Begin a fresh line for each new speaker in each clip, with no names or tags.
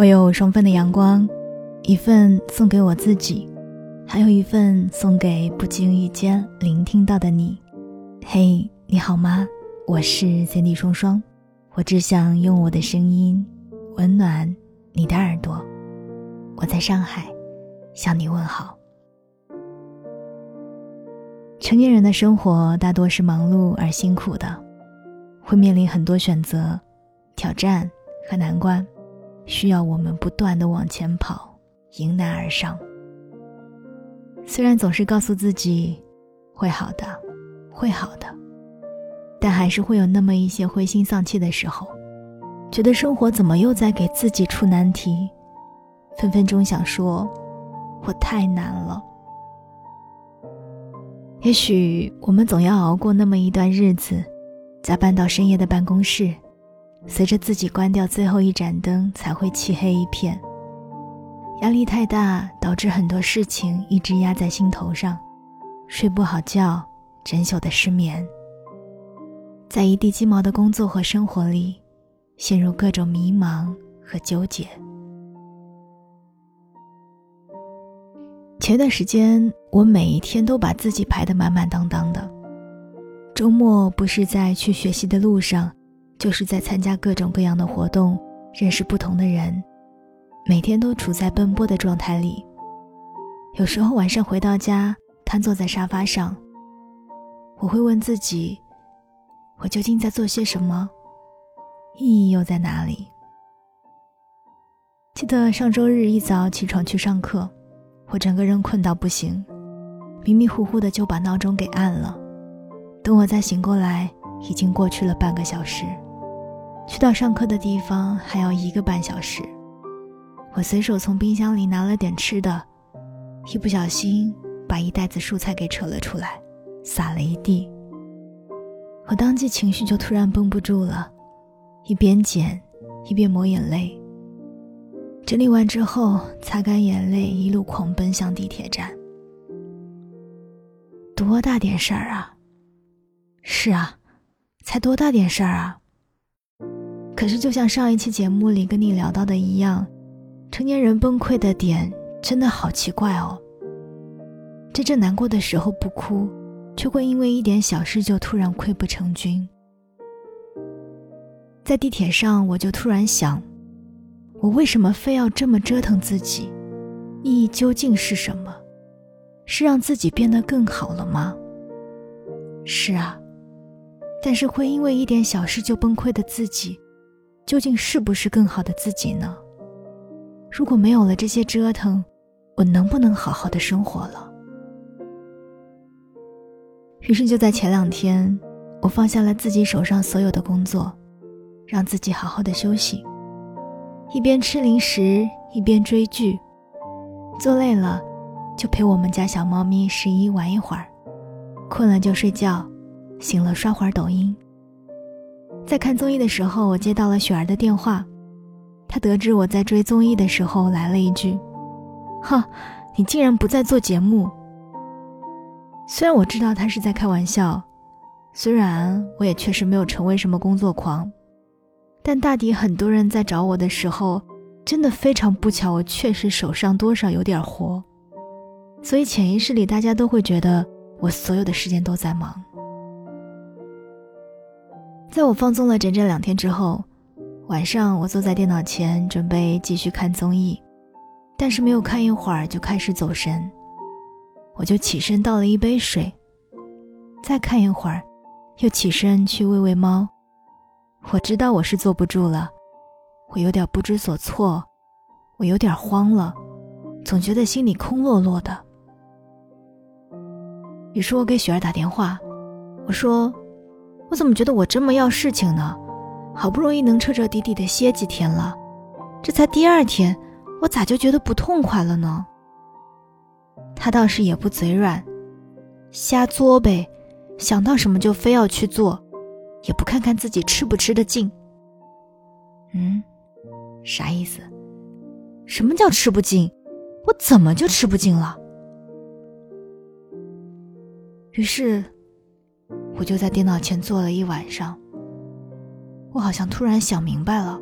我有双份的阳光，一份送给我自己，还有一份送给不经意间聆听到的你。嘿，你好吗？我是 Cindy 双双，我只想用我的声音温暖你的耳朵。我在上海向你问好。成年人的生活大多是忙碌而辛苦的，会面临很多选择、挑战和难关。需要我们不断的往前跑，迎难而上。虽然总是告诉自己会好的，会好的，但还是会有那么一些灰心丧气的时候，觉得生活怎么又在给自己出难题，分分钟想说我太难了。也许我们总要熬过那么一段日子，加班到深夜的办公室。随着自己关掉最后一盏灯，才会漆黑一片。压力太大，导致很多事情一直压在心头上，睡不好觉，整宿的失眠。在一地鸡毛的工作和生活里，陷入各种迷茫和纠结。前段时间，我每一天都把自己排得满满当当的，周末不是在去学习的路上。就是在参加各种各样的活动，认识不同的人，每天都处在奔波的状态里。有时候晚上回到家，瘫坐在沙发上，我会问自己：我究竟在做些什么？意义又在哪里？记得上周日一早起床去上课，我整个人困到不行，迷迷糊糊的就把闹钟给按了。等我再醒过来，已经过去了半个小时。去到上课的地方还要一个半小时，我随手从冰箱里拿了点吃的，一不小心把一袋子蔬菜给扯了出来，撒了一地。我当即情绪就突然绷不住了，一边捡一边抹眼泪。整理完之后，擦干眼泪，一路狂奔向地铁站。多大点事儿啊！是啊，才多大点事儿啊！可是，就像上一期节目里跟你聊到的一样，成年人崩溃的点真的好奇怪哦。真正难过的时候不哭，却会因为一点小事就突然溃不成军。在地铁上，我就突然想，我为什么非要这么折腾自己？意义究竟是什么？是让自己变得更好了吗？是啊，但是会因为一点小事就崩溃的自己。究竟是不是更好的自己呢？如果没有了这些折腾，我能不能好好的生活了？于是就在前两天，我放下了自己手上所有的工作，让自己好好的休息，一边吃零食一边追剧，做累了就陪我们家小猫咪十一玩一会儿，困了就睡觉，醒了刷会儿抖音。在看综艺的时候，我接到了雪儿的电话。她得知我在追综艺的时候，来了一句：“哈，你竟然不在做节目。”虽然我知道她是在开玩笑，虽然我也确实没有成为什么工作狂，但大抵很多人在找我的时候，真的非常不巧，我确实手上多少有点活，所以潜意识里大家都会觉得我所有的时间都在忙。在我放纵了整整两天之后，晚上我坐在电脑前准备继续看综艺，但是没有看一会儿就开始走神，我就起身倒了一杯水，再看一会儿，又起身去喂喂猫。我知道我是坐不住了，我有点不知所措，我有点慌了，总觉得心里空落落的。于是我给雪儿打电话，我说。我怎么觉得我这么要事情呢？好不容易能彻彻底底的歇几天了，这才第二天，我咋就觉得不痛快了呢？他倒是也不嘴软，瞎作呗，想到什么就非要去做，也不看看自己吃不吃得进。嗯，啥意思？什么叫吃不进？我怎么就吃不进了？于是。我就在电脑前坐了一晚上。我好像突然想明白了，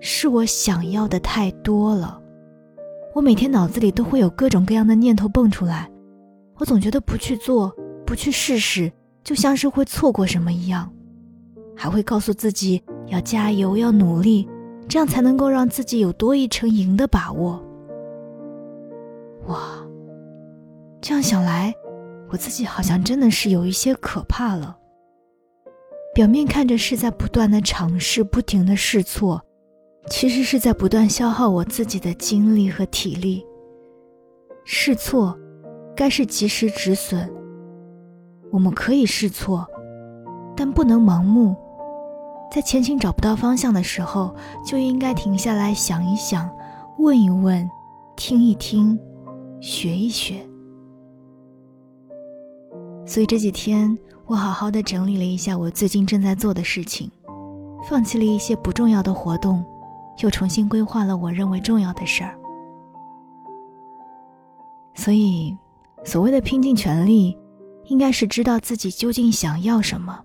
是我想要的太多了。我每天脑子里都会有各种各样的念头蹦出来，我总觉得不去做、不去试试，就像是会错过什么一样，还会告诉自己要加油、要努力，这样才能够让自己有多一成赢的把握。哇，这样想来，我自己好像真的是有一些可怕了。表面看着是在不断的尝试、不停的试错。其实是在不断消耗我自己的精力和体力。试错，该是及时止损。我们可以试错，但不能盲目。在前行找不到方向的时候，就应该停下来想一想，问一问，听一听，学一学。所以这几天，我好好的整理了一下我最近正在做的事情，放弃了一些不重要的活动。又重新规划了我认为重要的事儿，所以，所谓的拼尽全力，应该是知道自己究竟想要什么，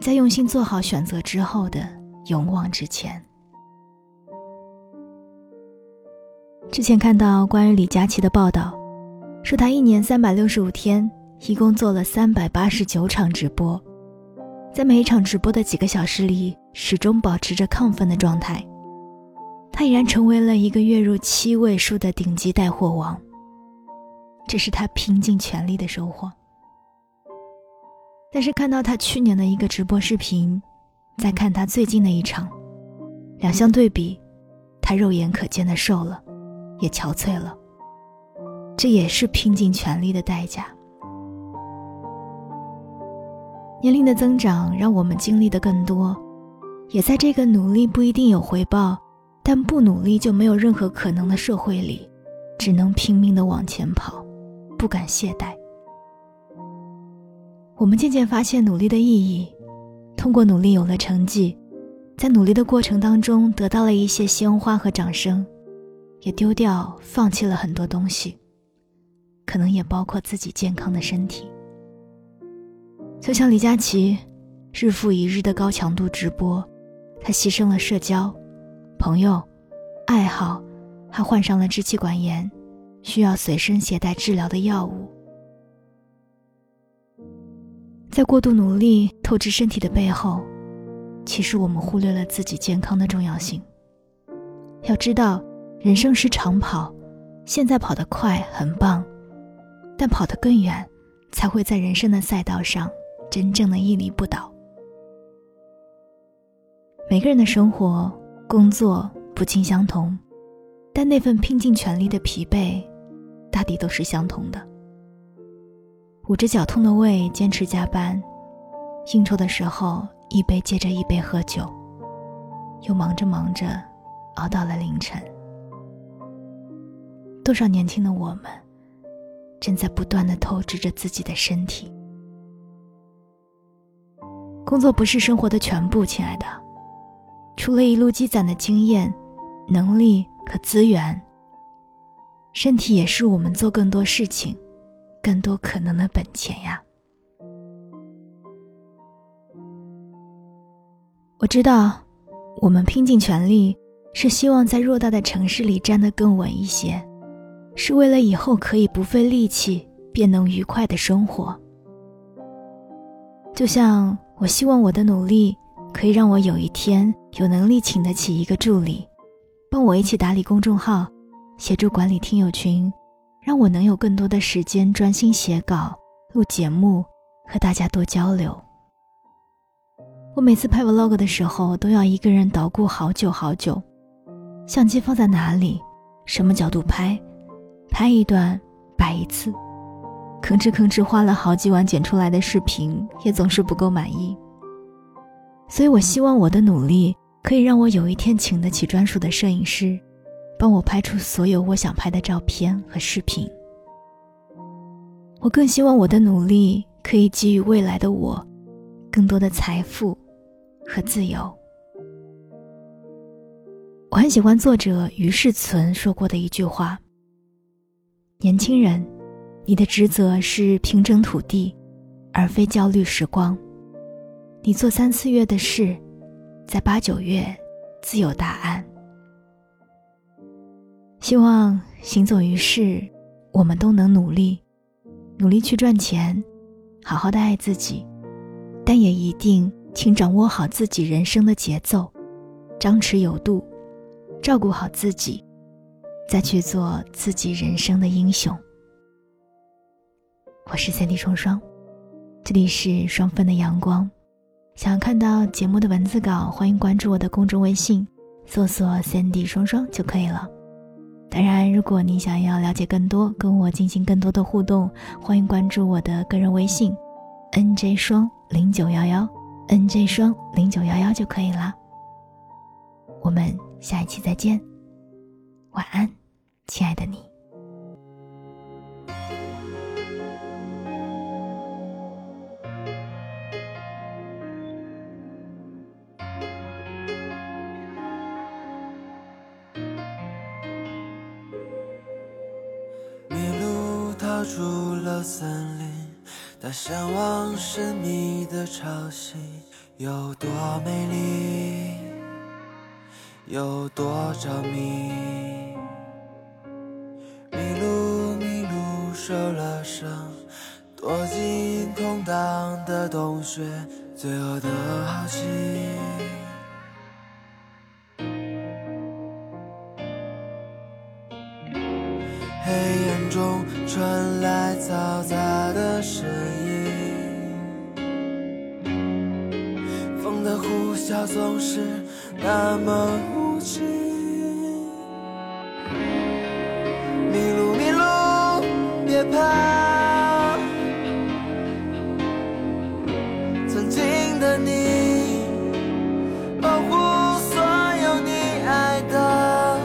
在用心做好选择之后的勇往直前。之前看到关于李佳琦的报道，说他一年三百六十五天，一共做了三百八十九场直播，在每一场直播的几个小时里，始终保持着亢奋的状态。他已然成为了一个月入七位数的顶级带货王。这是他拼尽全力的收获。但是看到他去年的一个直播视频，再看他最近的一场，两相对比，他肉眼可见的瘦了，也憔悴了。这也是拼尽全力的代价。年龄的增长让我们经历的更多，也在这个努力不一定有回报。但不努力就没有任何可能的社会里，只能拼命的往前跑，不敢懈怠。我们渐渐发现努力的意义，通过努力有了成绩，在努力的过程当中得到了一些鲜花和掌声，也丢掉、放弃了很多东西，可能也包括自己健康的身体。就像李佳琦，日复一日的高强度直播，他牺牲了社交。朋友、爱好，还患上了支气管炎，需要随身携带治疗的药物。在过度努力透支身体的背后，其实我们忽略了自己健康的重要性。要知道，人生是长跑，现在跑得快很棒，但跑得更远，才会在人生的赛道上真正的屹立不倒。每个人的生活。工作不尽相同，但那份拼尽全力的疲惫，大抵都是相同的。捂着绞痛的胃坚持加班，应酬的时候一杯接着一杯喝酒，又忙着忙着，熬到了凌晨。多少年轻的我们，正在不断的透支着自己的身体。工作不是生活的全部，亲爱的。除了一路积攒的经验、能力和资源，身体也是我们做更多事情、更多可能的本钱呀。我知道，我们拼尽全力是希望在偌大的城市里站得更稳一些，是为了以后可以不费力气便能愉快的生活。就像我希望我的努力。可以让我有一天有能力请得起一个助理，帮我一起打理公众号，协助管理听友群，让我能有更多的时间专心写稿、录节目，和大家多交流。我每次拍 vlog 的时候，都要一个人捣鼓好久好久，相机放在哪里，什么角度拍，拍一段摆一次，吭哧吭哧花了好几晚剪出来的视频，也总是不够满意。所以，我希望我的努力可以让我有一天请得起专属的摄影师，帮我拍出所有我想拍的照片和视频。我更希望我的努力可以给予未来的我更多的财富和自由。我很喜欢作者于世存说过的一句话：“年轻人，你的职责是平整土地，而非焦虑时光。”你做三四月的事，在八九月自有答案。希望行走于世，我们都能努力，努力去赚钱，好好的爱自己，但也一定请掌握好自己人生的节奏，张弛有度，照顾好自己，再去做自己人生的英雄。我是三 D 双双，这里是双份的阳光。想要看到节目的文字稿，欢迎关注我的公众微信，搜索“三 D 双双”就可以了。当然，如果你想要了解更多，跟我进行更多的互动，欢迎关注我的个人微信：nj 双零九幺幺，nj 双零九幺幺就可以了。我们下一期再见，晚安，亲爱的你。
神秘的潮汐，有多美丽，有多着迷。迷路，迷路，受了伤，躲进空荡的洞穴，罪恶的好奇。黑暗中传来嘈杂的声音，微笑总是那么无情。迷路，迷路，别怕，曾经的你，保护所有你爱的，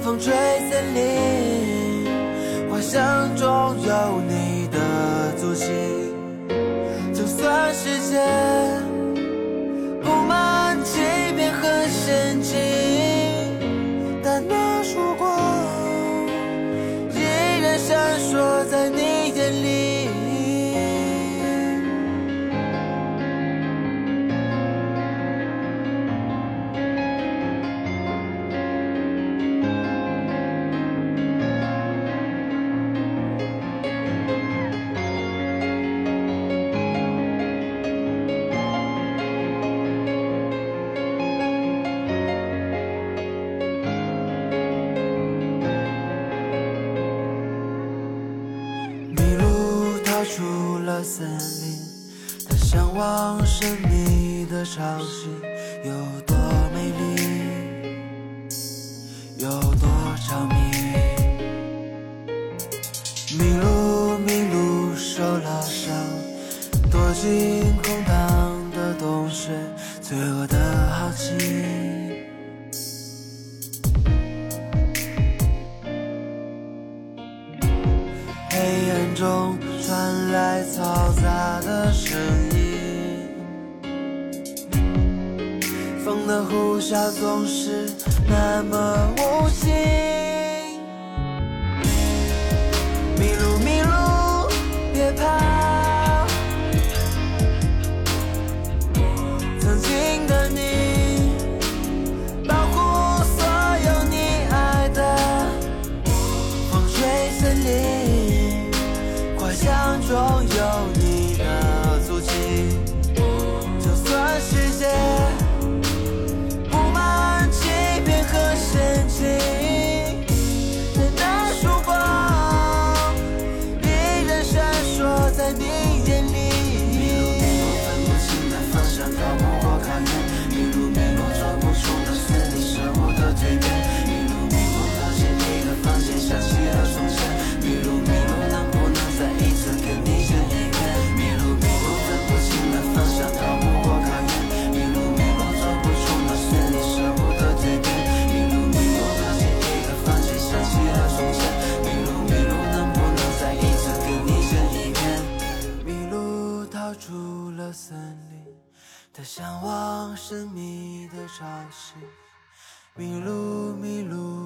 风吹森林。想中有你的足迹，就算世界你的消息。总是那么无情。是。迷路迷路。